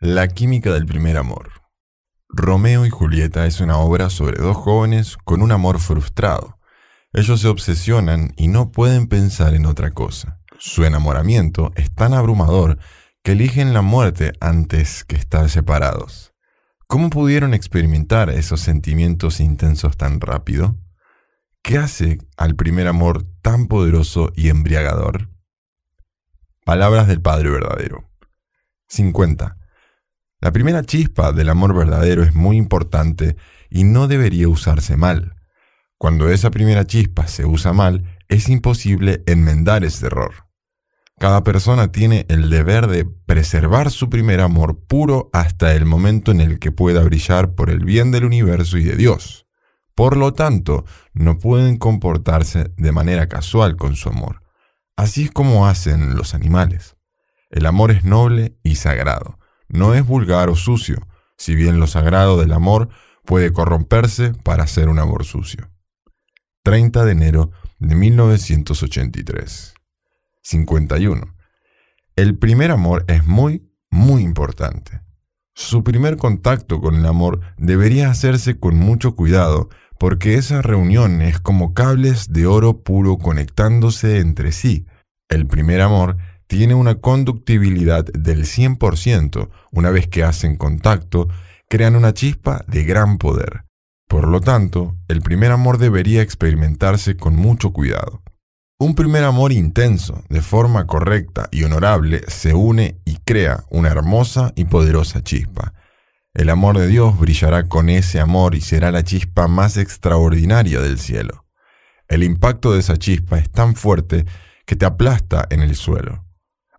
La química del primer amor. Romeo y Julieta es una obra sobre dos jóvenes con un amor frustrado. Ellos se obsesionan y no pueden pensar en otra cosa. Su enamoramiento es tan abrumador que eligen la muerte antes que estar separados. ¿Cómo pudieron experimentar esos sentimientos intensos tan rápido? ¿Qué hace al primer amor tan poderoso y embriagador? Palabras del Padre verdadero. 50. La primera chispa del amor verdadero es muy importante y no debería usarse mal. Cuando esa primera chispa se usa mal, es imposible enmendar ese error. Cada persona tiene el deber de preservar su primer amor puro hasta el momento en el que pueda brillar por el bien del universo y de Dios. Por lo tanto, no pueden comportarse de manera casual con su amor. Así es como hacen los animales. El amor es noble y sagrado no es vulgar o sucio, si bien lo sagrado del amor puede corromperse para ser un amor sucio. 30 de enero de 1983. 51. El primer amor es muy, muy importante. Su primer contacto con el amor debería hacerse con mucho cuidado, porque esa reunión es como cables de oro puro conectándose entre sí. El primer amor tiene una conductibilidad del 100%. Una vez que hacen contacto, crean una chispa de gran poder. Por lo tanto, el primer amor debería experimentarse con mucho cuidado. Un primer amor intenso, de forma correcta y honorable, se une y crea una hermosa y poderosa chispa. El amor de Dios brillará con ese amor y será la chispa más extraordinaria del cielo. El impacto de esa chispa es tan fuerte que te aplasta en el suelo.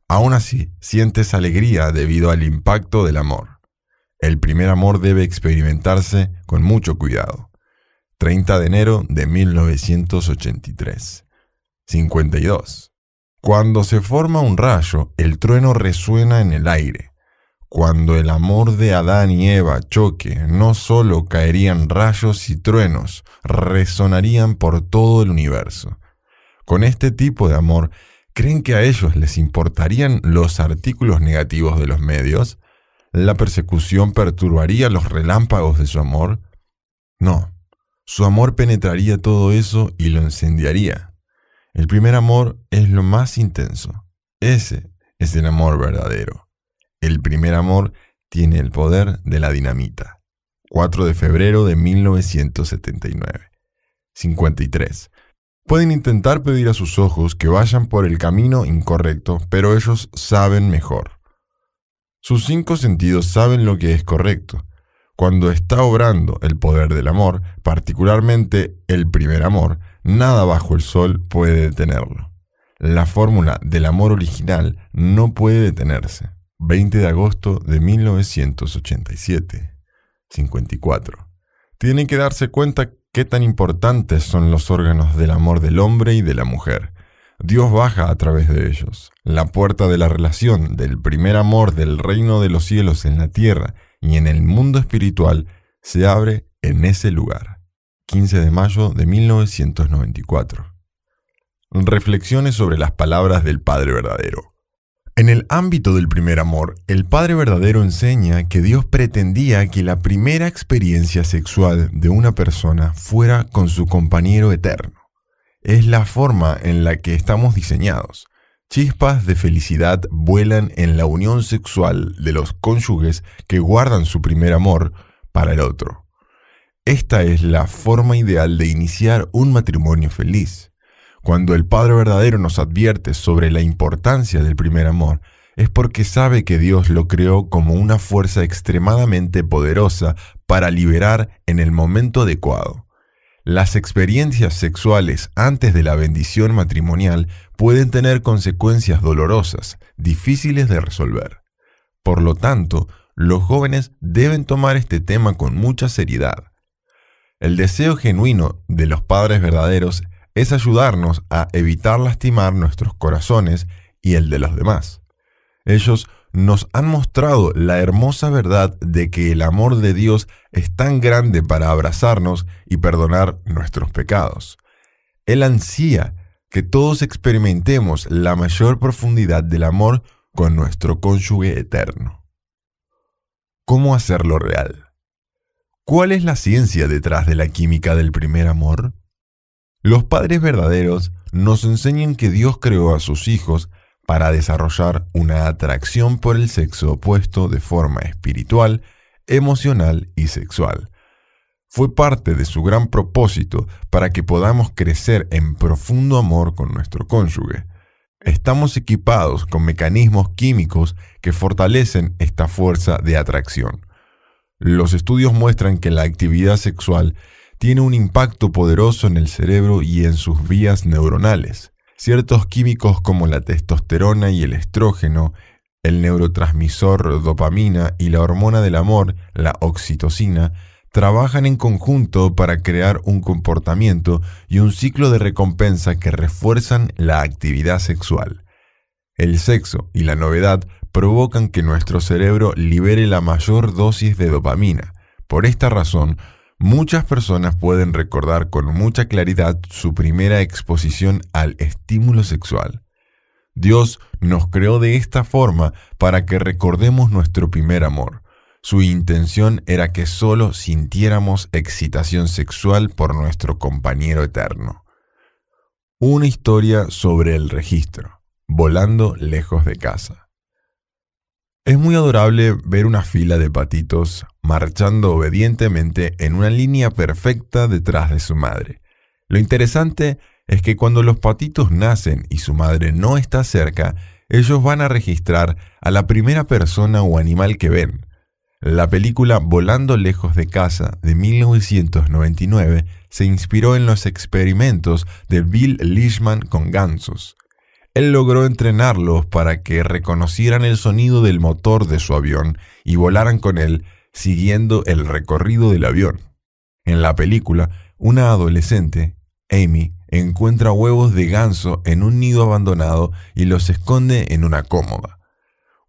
Aún así, sientes alegría debido al impacto del amor. El primer amor debe experimentarse con mucho cuidado. 30 de enero de 1983. 52. Cuando se forma un rayo, el trueno resuena en el aire. Cuando el amor de Adán y Eva choque, no solo caerían rayos y truenos, resonarían por todo el universo. Con este tipo de amor ¿Creen que a ellos les importarían los artículos negativos de los medios? ¿La persecución perturbaría los relámpagos de su amor? No, su amor penetraría todo eso y lo encendiaría. El primer amor es lo más intenso. Ese es el amor verdadero. El primer amor tiene el poder de la dinamita. 4 de febrero de 1979. 53. Pueden intentar pedir a sus ojos que vayan por el camino incorrecto, pero ellos saben mejor. Sus cinco sentidos saben lo que es correcto. Cuando está obrando el poder del amor, particularmente el primer amor, nada bajo el sol puede detenerlo. La fórmula del amor original no puede detenerse. 20 de agosto de 1987. 54. Tienen que darse cuenta qué tan importantes son los órganos del amor del hombre y de la mujer. Dios baja a través de ellos. La puerta de la relación del primer amor del reino de los cielos en la tierra y en el mundo espiritual se abre en ese lugar. 15 de mayo de 1994. Reflexiones sobre las palabras del Padre verdadero. En el ámbito del primer amor, el Padre verdadero enseña que Dios pretendía que la primera experiencia sexual de una persona fuera con su compañero eterno. Es la forma en la que estamos diseñados. Chispas de felicidad vuelan en la unión sexual de los cónyuges que guardan su primer amor para el otro. Esta es la forma ideal de iniciar un matrimonio feliz. Cuando el Padre verdadero nos advierte sobre la importancia del primer amor, es porque sabe que Dios lo creó como una fuerza extremadamente poderosa para liberar en el momento adecuado. Las experiencias sexuales antes de la bendición matrimonial pueden tener consecuencias dolorosas, difíciles de resolver. Por lo tanto, los jóvenes deben tomar este tema con mucha seriedad. El deseo genuino de los padres verdaderos es ayudarnos a evitar lastimar nuestros corazones y el de los demás. Ellos nos han mostrado la hermosa verdad de que el amor de Dios es tan grande para abrazarnos y perdonar nuestros pecados. Él ansía que todos experimentemos la mayor profundidad del amor con nuestro cónyuge eterno. ¿Cómo hacerlo real? ¿Cuál es la ciencia detrás de la química del primer amor? Los padres verdaderos nos enseñan que Dios creó a sus hijos para desarrollar una atracción por el sexo opuesto de forma espiritual, emocional y sexual. Fue parte de su gran propósito para que podamos crecer en profundo amor con nuestro cónyuge. Estamos equipados con mecanismos químicos que fortalecen esta fuerza de atracción. Los estudios muestran que la actividad sexual tiene un impacto poderoso en el cerebro y en sus vías neuronales. Ciertos químicos como la testosterona y el estrógeno, el neurotransmisor dopamina y la hormona del amor, la oxitocina, trabajan en conjunto para crear un comportamiento y un ciclo de recompensa que refuerzan la actividad sexual. El sexo y la novedad provocan que nuestro cerebro libere la mayor dosis de dopamina. Por esta razón, Muchas personas pueden recordar con mucha claridad su primera exposición al estímulo sexual. Dios nos creó de esta forma para que recordemos nuestro primer amor. Su intención era que solo sintiéramos excitación sexual por nuestro compañero eterno. Una historia sobre el registro, volando lejos de casa. Es muy adorable ver una fila de patitos marchando obedientemente en una línea perfecta detrás de su madre. Lo interesante es que cuando los patitos nacen y su madre no está cerca, ellos van a registrar a la primera persona o animal que ven. La película Volando lejos de casa de 1999 se inspiró en los experimentos de Bill Leishman con gansos. Él logró entrenarlos para que reconocieran el sonido del motor de su avión y volaran con él siguiendo el recorrido del avión. En la película, una adolescente, Amy, encuentra huevos de ganso en un nido abandonado y los esconde en una cómoda.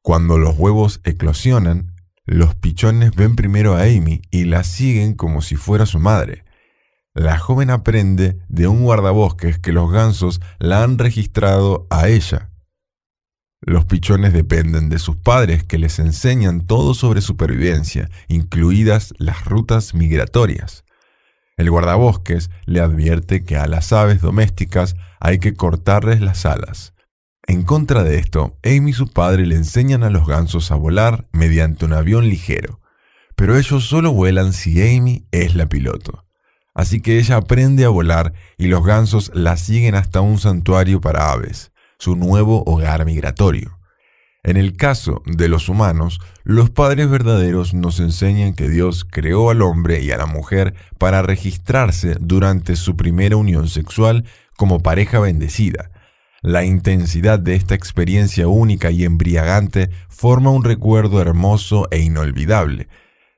Cuando los huevos eclosionan, los pichones ven primero a Amy y la siguen como si fuera su madre. La joven aprende de un guardabosques que los gansos la han registrado a ella. Los pichones dependen de sus padres que les enseñan todo sobre supervivencia, incluidas las rutas migratorias. El guardabosques le advierte que a las aves domésticas hay que cortarles las alas. En contra de esto, Amy y su padre le enseñan a los gansos a volar mediante un avión ligero, pero ellos solo vuelan si Amy es la piloto. Así que ella aprende a volar y los gansos la siguen hasta un santuario para aves, su nuevo hogar migratorio. En el caso de los humanos, los padres verdaderos nos enseñan que Dios creó al hombre y a la mujer para registrarse durante su primera unión sexual como pareja bendecida. La intensidad de esta experiencia única y embriagante forma un recuerdo hermoso e inolvidable,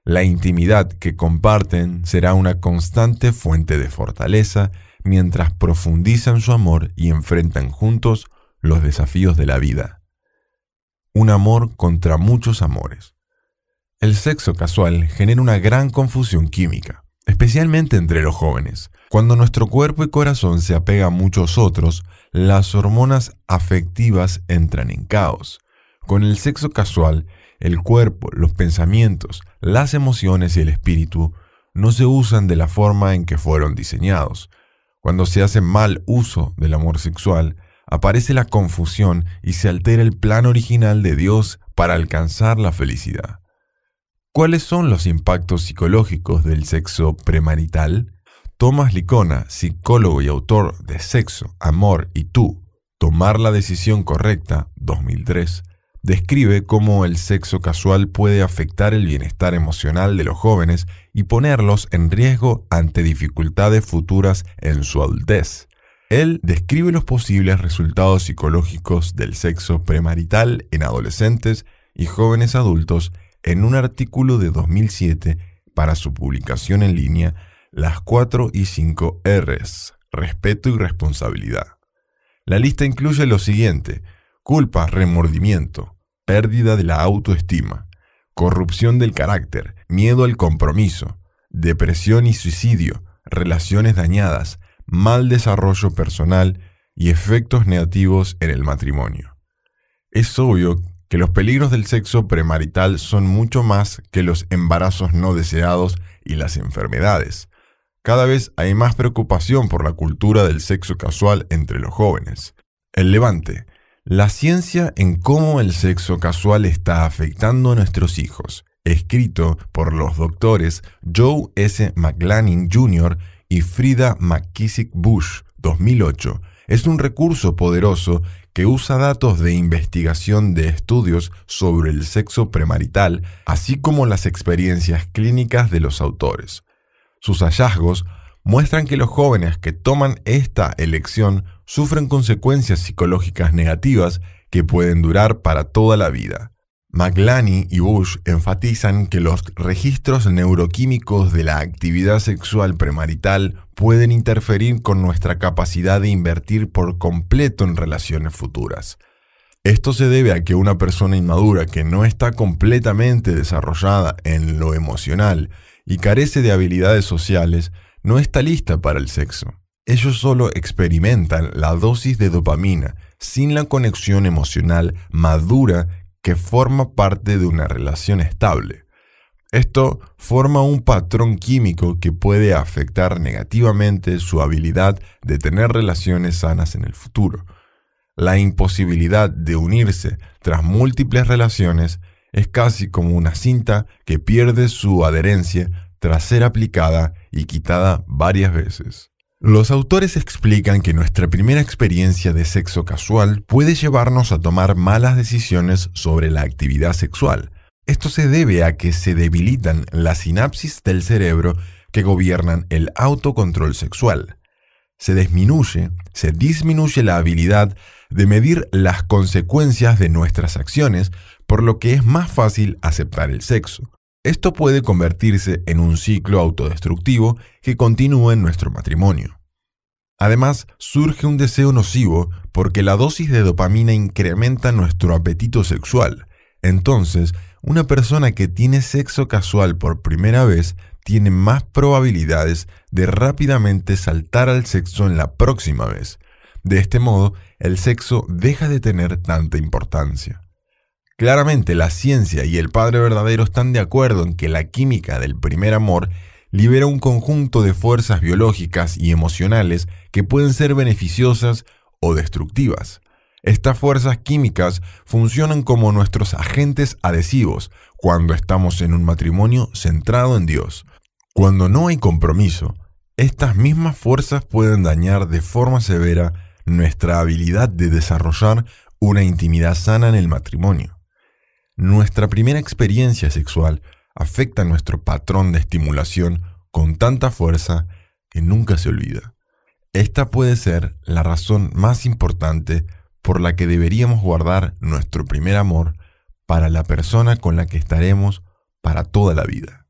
la intimidad que comparten será una constante fuente de fortaleza mientras profundizan su amor y enfrentan juntos los desafíos de la vida. Un amor contra muchos amores. El sexo casual genera una gran confusión química, especialmente entre los jóvenes. Cuando nuestro cuerpo y corazón se apega a muchos otros, las hormonas afectivas entran en caos. Con el sexo casual, el cuerpo, los pensamientos, las emociones y el espíritu no se usan de la forma en que fueron diseñados. Cuando se hace mal uso del amor sexual, aparece la confusión y se altera el plan original de Dios para alcanzar la felicidad. ¿Cuáles son los impactos psicológicos del sexo premarital? Thomas Licona, psicólogo y autor de Sexo, Amor y Tú, Tomar la Decisión Correcta, 2003, describe cómo el sexo casual puede afectar el bienestar emocional de los jóvenes y ponerlos en riesgo ante dificultades futuras en su adultez. Él describe los posibles resultados psicológicos del sexo premarital en adolescentes y jóvenes adultos en un artículo de 2007 para su publicación en línea Las 4 y 5 Rs, respeto y responsabilidad. La lista incluye lo siguiente, culpa, remordimiento, pérdida de la autoestima, corrupción del carácter, miedo al compromiso, depresión y suicidio, relaciones dañadas, mal desarrollo personal y efectos negativos en el matrimonio. Es obvio que los peligros del sexo premarital son mucho más que los embarazos no deseados y las enfermedades. Cada vez hay más preocupación por la cultura del sexo casual entre los jóvenes. El Levante. La ciencia en cómo el sexo casual está afectando a nuestros hijos, escrito por los doctores Joe S. McLanning Jr. y Frida McKissick Bush, 2008, es un recurso poderoso que usa datos de investigación de estudios sobre el sexo premarital, así como las experiencias clínicas de los autores. Sus hallazgos muestran que los jóvenes que toman esta elección sufren consecuencias psicológicas negativas que pueden durar para toda la vida. McLaney y Bush enfatizan que los registros neuroquímicos de la actividad sexual premarital pueden interferir con nuestra capacidad de invertir por completo en relaciones futuras. Esto se debe a que una persona inmadura que no está completamente desarrollada en lo emocional y carece de habilidades sociales, no está lista para el sexo. Ellos solo experimentan la dosis de dopamina sin la conexión emocional madura que forma parte de una relación estable. Esto forma un patrón químico que puede afectar negativamente su habilidad de tener relaciones sanas en el futuro. La imposibilidad de unirse tras múltiples relaciones es casi como una cinta que pierde su adherencia tras ser aplicada y quitada varias veces. Los autores explican que nuestra primera experiencia de sexo casual puede llevarnos a tomar malas decisiones sobre la actividad sexual. Esto se debe a que se debilitan las sinapsis del cerebro que gobiernan el autocontrol sexual. Se disminuye, se disminuye la habilidad de medir las consecuencias de nuestras acciones por lo que es más fácil aceptar el sexo. Esto puede convertirse en un ciclo autodestructivo que continúa en nuestro matrimonio. Además, surge un deseo nocivo porque la dosis de dopamina incrementa nuestro apetito sexual. Entonces, una persona que tiene sexo casual por primera vez tiene más probabilidades de rápidamente saltar al sexo en la próxima vez. De este modo, el sexo deja de tener tanta importancia. Claramente la ciencia y el Padre verdadero están de acuerdo en que la química del primer amor libera un conjunto de fuerzas biológicas y emocionales que pueden ser beneficiosas o destructivas. Estas fuerzas químicas funcionan como nuestros agentes adhesivos cuando estamos en un matrimonio centrado en Dios. Cuando no hay compromiso, estas mismas fuerzas pueden dañar de forma severa nuestra habilidad de desarrollar una intimidad sana en el matrimonio. Nuestra primera experiencia sexual afecta nuestro patrón de estimulación con tanta fuerza que nunca se olvida. Esta puede ser la razón más importante por la que deberíamos guardar nuestro primer amor para la persona con la que estaremos para toda la vida.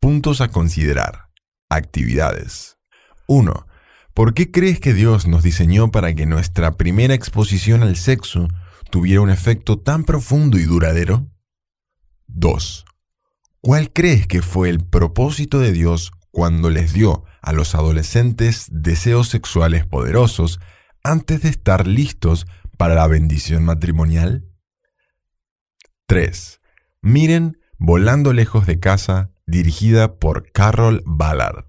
Puntos a considerar. Actividades. 1. ¿Por qué crees que Dios nos diseñó para que nuestra primera exposición al sexo tuviera un efecto tan profundo y duradero? 2. ¿Cuál crees que fue el propósito de Dios cuando les dio a los adolescentes deseos sexuales poderosos antes de estar listos para la bendición matrimonial? 3. Miren Volando lejos de casa, dirigida por Carol Ballard.